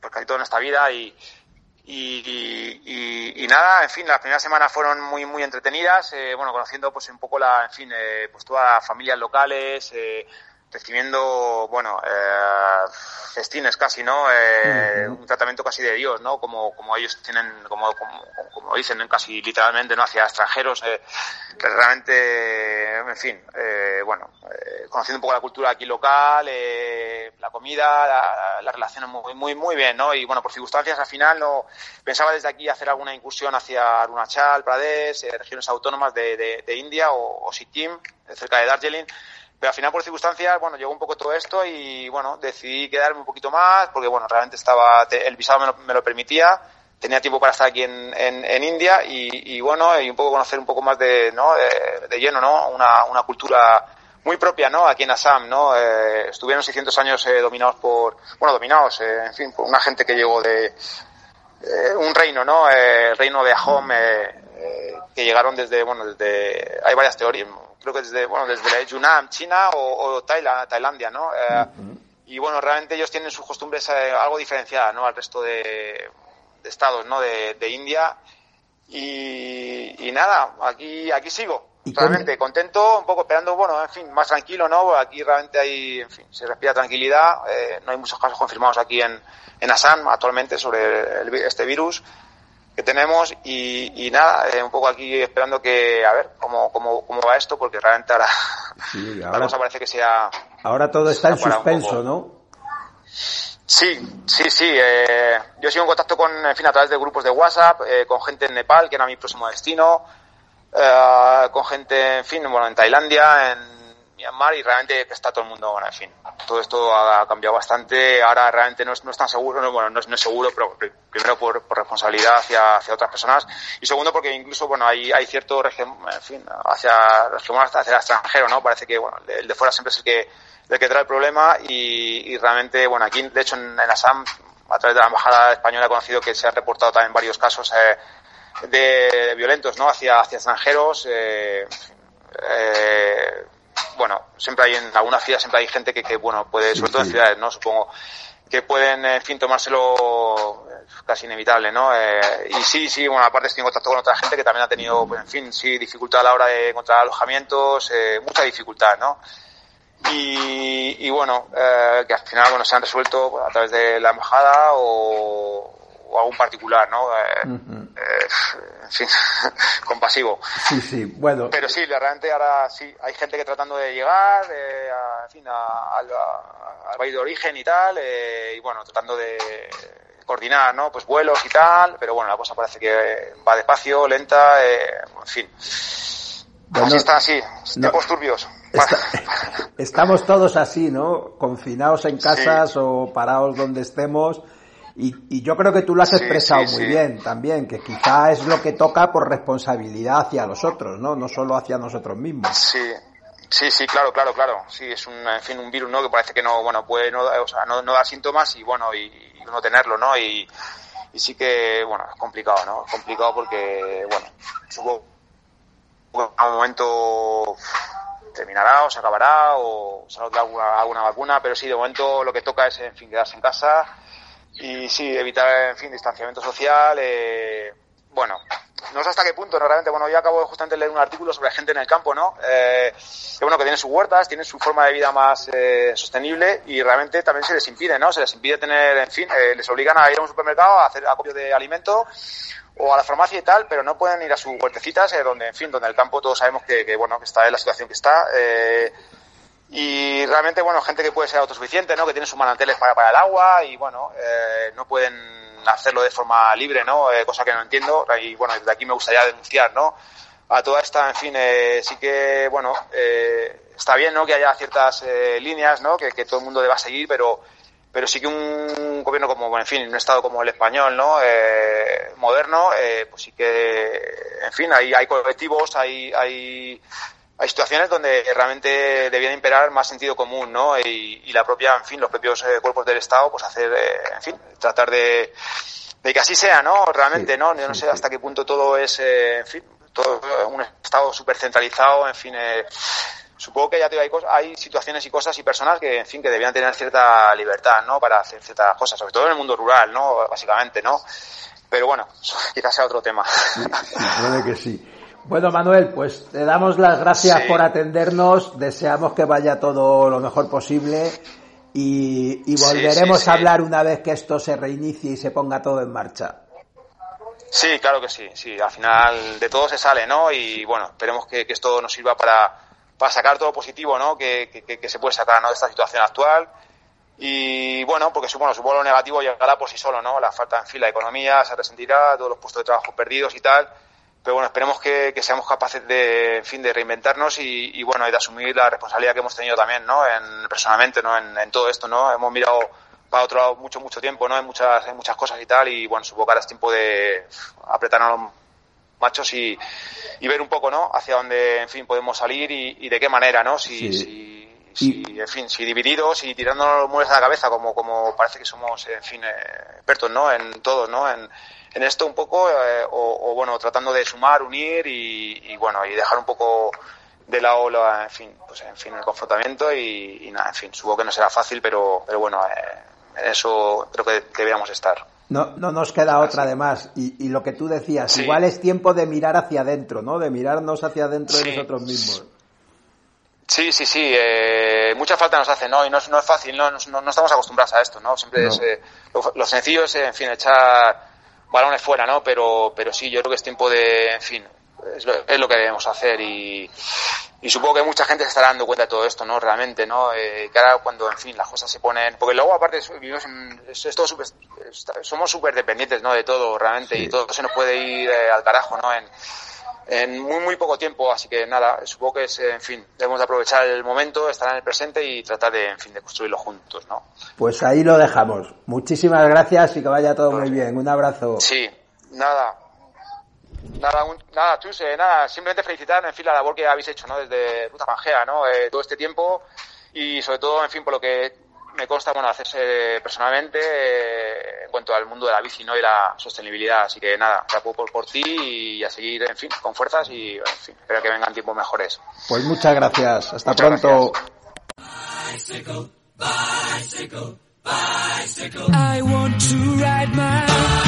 pues casi todo en esta vida y, y, y, nada, en fin, las primeras semanas fueron muy muy entretenidas, eh, bueno, conociendo pues un poco la, en fin, eh, pues todas las familias locales, eh, recibiendo, bueno, eh, festines casi, ¿no? Eh, Un tratamiento casi de Dios, ¿no? Como, como ellos tienen, como, como, como dicen, casi literalmente, ¿no? Hacia extranjeros, eh, que realmente, en fin, eh, bueno, eh, conociendo un poco la cultura aquí local, eh, la comida, la, la relación muy, muy, muy bien, ¿no? Y bueno, por circunstancias al final no, pensaba desde aquí hacer alguna incursión hacia Arunachal, Pradesh, regiones autónomas de, de, de India o, o Sikkim, cerca de Darjeeling, pero al final, por circunstancias, bueno, llegó un poco todo esto y, bueno, decidí quedarme un poquito más porque, bueno, realmente estaba, el visado me lo, me lo permitía, tenía tiempo para estar aquí en, en, en India y, y, bueno, y un poco conocer un poco más de, ¿no? De, de lleno, ¿no? Una, una cultura muy propia, ¿no? Aquí en Assam, ¿no? Eh, estuvieron 600 años eh, dominados por, bueno, dominados, eh, en fin, por una gente que llegó de eh, un reino, ¿no? Eh, el reino de Ahom, que llegaron desde, bueno, desde, hay varias teorías, creo que desde, bueno, desde Yunnan, China o, o Tailandia, ¿no? Eh, uh -huh. Y bueno, realmente ellos tienen sus costumbres eh, algo diferenciadas, ¿no? Al resto de, de estados, ¿no? De, de India. Y, y, nada, aquí, aquí sigo. Realmente con... contento, un poco esperando, bueno, en fin, más tranquilo, ¿no? Aquí realmente hay, en fin, se respira tranquilidad. Eh, no hay muchos casos confirmados aquí en, en Assam actualmente sobre el, este virus que tenemos y, y nada, eh, un poco aquí esperando que, a ver, cómo, cómo, cómo va esto, porque realmente ahora, sí, ahora la cosa parece que sea... Ahora todo está en suspenso, ¿no? Sí, sí, sí. Eh, yo sigo en contacto con, en fin, a través de grupos de WhatsApp, eh, con gente en Nepal, que era mi próximo destino, eh, con gente, en fin, bueno, en Tailandia, en Myanmar y realmente está todo el mundo, bueno, en fin, todo esto ha cambiado bastante, ahora realmente no es, no es tan seguro, no, bueno, no es, no es seguro, pero primero por, por responsabilidad hacia, hacia otras personas y segundo porque incluso, bueno, hay, hay cierto régimen, en fin, hacia, hacia el extranjero, ¿no? Parece que, bueno, el de fuera siempre es el que, el que trae el problema y, y realmente, bueno, aquí, de hecho, en, en Assam, a través de la Embajada Española he conocido que se han reportado también varios casos eh, de violentos, ¿no? Hacia, hacia extranjeros, eh, eh, bueno, siempre hay en algunas ciudades siempre hay gente que, que bueno, puede, sobre todo en ciudades, ¿no? Supongo que pueden, en fin, tomárselo casi inevitable, ¿no? Eh, y sí, sí, bueno, aparte estoy en contacto con otra gente que también ha tenido, pues, en fin, sí, dificultad a la hora de encontrar alojamientos, eh, mucha dificultad, ¿no? Y, y bueno, eh, que al final, bueno, se han resuelto pues, a través de la embajada o, o algún particular, ¿no? Eh, uh -huh. eh, en fin, compasivo. Sí, sí, bueno. Pero sí, realmente ahora sí, hay gente que tratando de llegar, eh, a, en fin, al país de origen y tal, eh, y bueno, tratando de coordinar, ¿no? Pues vuelos y tal, pero bueno, la cosa parece que va despacio, lenta, eh, en fin. Bueno, así está, así, no, tiempos turbios. Está, estamos todos así, ¿no? Confinados en casas sí. o parados donde estemos y, y, yo creo que tú lo has expresado sí, sí, muy sí. bien también, que quizá es lo que toca por responsabilidad hacia los otros, ¿no? No solo hacia nosotros mismos. Sí. Sí, sí, claro, claro, claro. Sí, es un, en fin, un virus, ¿no? Que parece que no, bueno, puede no, o sea, no, no dar síntomas y, bueno, y, y uno tenerlo, ¿no? Y, y, sí que, bueno, es complicado, ¿no? Es complicado porque, bueno, supongo a un momento terminará o se acabará o saldrá alguna, alguna vacuna, pero sí, de momento lo que toca es, en fin, quedarse en casa y sí, evitar, en fin, distanciamiento social, eh, bueno, no sé hasta qué punto, realmente, bueno, yo acabo justamente de leer un artículo sobre gente en el campo, ¿no? Eh, que bueno, que tienen sus huertas, tienen su forma de vida más eh, sostenible y realmente también se les impide, ¿no? Se les impide tener, en fin, eh, les obligan a ir a un supermercado a hacer acopio de alimento o a la farmacia y tal, pero no pueden ir a sus huertecitas, eh, donde, en fin, donde el campo todos sabemos que, que, bueno, que está en la situación que está, eh, y realmente, bueno, gente que puede ser autosuficiente, ¿no? Que tiene sus manantiales para, el agua y, bueno, eh, no pueden hacerlo de forma libre, ¿no? Eh, cosa que no entiendo y, bueno, desde aquí me gustaría denunciar, ¿no? A toda esta, en fin, eh, sí que, bueno, eh, está bien, ¿no? Que haya ciertas eh, líneas, ¿no? Que, que todo el mundo deba seguir, pero pero sí que un gobierno como, en fin, un estado como el español, ¿no? Eh, moderno, pues sí que, en fin, hay, hay colectivos, hay, hay, hay situaciones donde realmente debía imperar más sentido común, ¿no? Y, y la propia, en fin, los propios eh, cuerpos del Estado, pues hacer, eh, en fin, tratar de, de que así sea, ¿no? Realmente, ¿no? Yo no sé hasta qué punto todo es, eh, en fin, todo un Estado súper centralizado, en fin, eh, supongo que ya te hay, cosas, hay situaciones y cosas y personas que, en fin, que debían tener cierta libertad, ¿no? Para hacer ciertas cosas, sobre todo en el mundo rural, ¿no? Básicamente, ¿no? Pero bueno, quizás sea otro tema. Sí, que sí. Bueno, Manuel, pues te damos las gracias Sí. por atendernos, deseamos que vaya todo lo mejor posible y, y volveremos sí, sí. a hablar una vez que esto se reinicie y se ponga todo en marcha. Sí, claro que sí, sí, al final de todo se sale, ¿no? Y bueno, esperemos que, que esto nos sirva para, para sacar todo lo positivo, ¿no? Que, que- que se puede sacar, ¿no? De esta situación actual. Y bueno, porque bueno, supongo lo negativo llegará por sí solo, ¿no? La falta en fin, la economía se resentirá, todos los puestos de trabajo perdidos y tal. Pero bueno, esperemos que, que seamos capaces de, en fin, de reinventarnos y, y bueno, y de asumir la responsabilidad que hemos tenido también, ¿no? En, personalmente, ¿no? En, en todo esto, ¿no? Hemos mirado para otro lado mucho, mucho tiempo, ¿no? En muchas, en muchas cosas y tal. Y bueno, supongo que ahora es tiempo de apretarnos los machos y, y ver un poco, ¿no? Hacia dónde, en fin, podemos salir y, y de qué manera, ¿no? Si, Sí. si, si, en fin, si divididos y tirándonos los muebles a la cabeza, como, como parece que somos, en fin, eh, expertos, ¿no? En todo, ¿no? En, en esto un poco, eh, o, o, bueno, tratando de sumar, unir y, y, bueno, y dejar un poco de lado, la, en fin, pues en fin, el confrontamiento y, y nada, en fin, supongo que no será fácil, pero, pero bueno, eh, en eso creo que deberíamos estar. No, no nos queda otra además. Y, y lo que tú decías, Sí. igual es tiempo de mirar hacia adentro, ¿no? De mirarnos hacia adentro de nosotros mismos. Sí, sí, sí. Eh, mucha falta nos hace, ¿no? Y no es, no es fácil, ¿no? No, no- estamos acostumbrados a esto, ¿no? Siempre No. es, eh, lo, lo sencillo es, en fin, echar balones fuera, ¿no? Pero, pero sí, yo creo que es tiempo de, en fin, es lo, es lo que debemos hacer y, y supongo que mucha gente se estará dando cuenta de todo esto, ¿no? Realmente, ¿no? Eh, que ahora cuando, en fin, las cosas se ponen... Porque luego, aparte, vivimos en- es, es todo está- somos súper dependientes, ¿no? De todo, realmente, y todo se nos puede ir eh, al carajo, ¿no? En, en muy muy poco tiempo, así que nada, supongo que es, en fin, debemos de aprovechar el momento, estar en el presente y tratar de, en fin, de construirlo juntos, ¿no? Pues ahí lo dejamos. Muchísimas gracias y que vaya todo muy bien. Un abrazo. Sí, nada, nada, un- nada, Chus, eh, nada, simplemente felicitar, en fin, la labor que habéis hecho, ¿no? Desde Ruta Pangea, ¿no? Eh, todo este tiempo y sobre todo, en fin, por lo que me consta, bueno, hacerse personalmente eh, en cuanto al mundo de la bici, ¿no? Y la sostenibilidad, así que nada, chapo por, por ti y a seguir, en fin, con fuerzas y, en fin, espero que vengan tiempos mejores. Pues muchas gracias. Hasta Muchas pronto. I want to ride my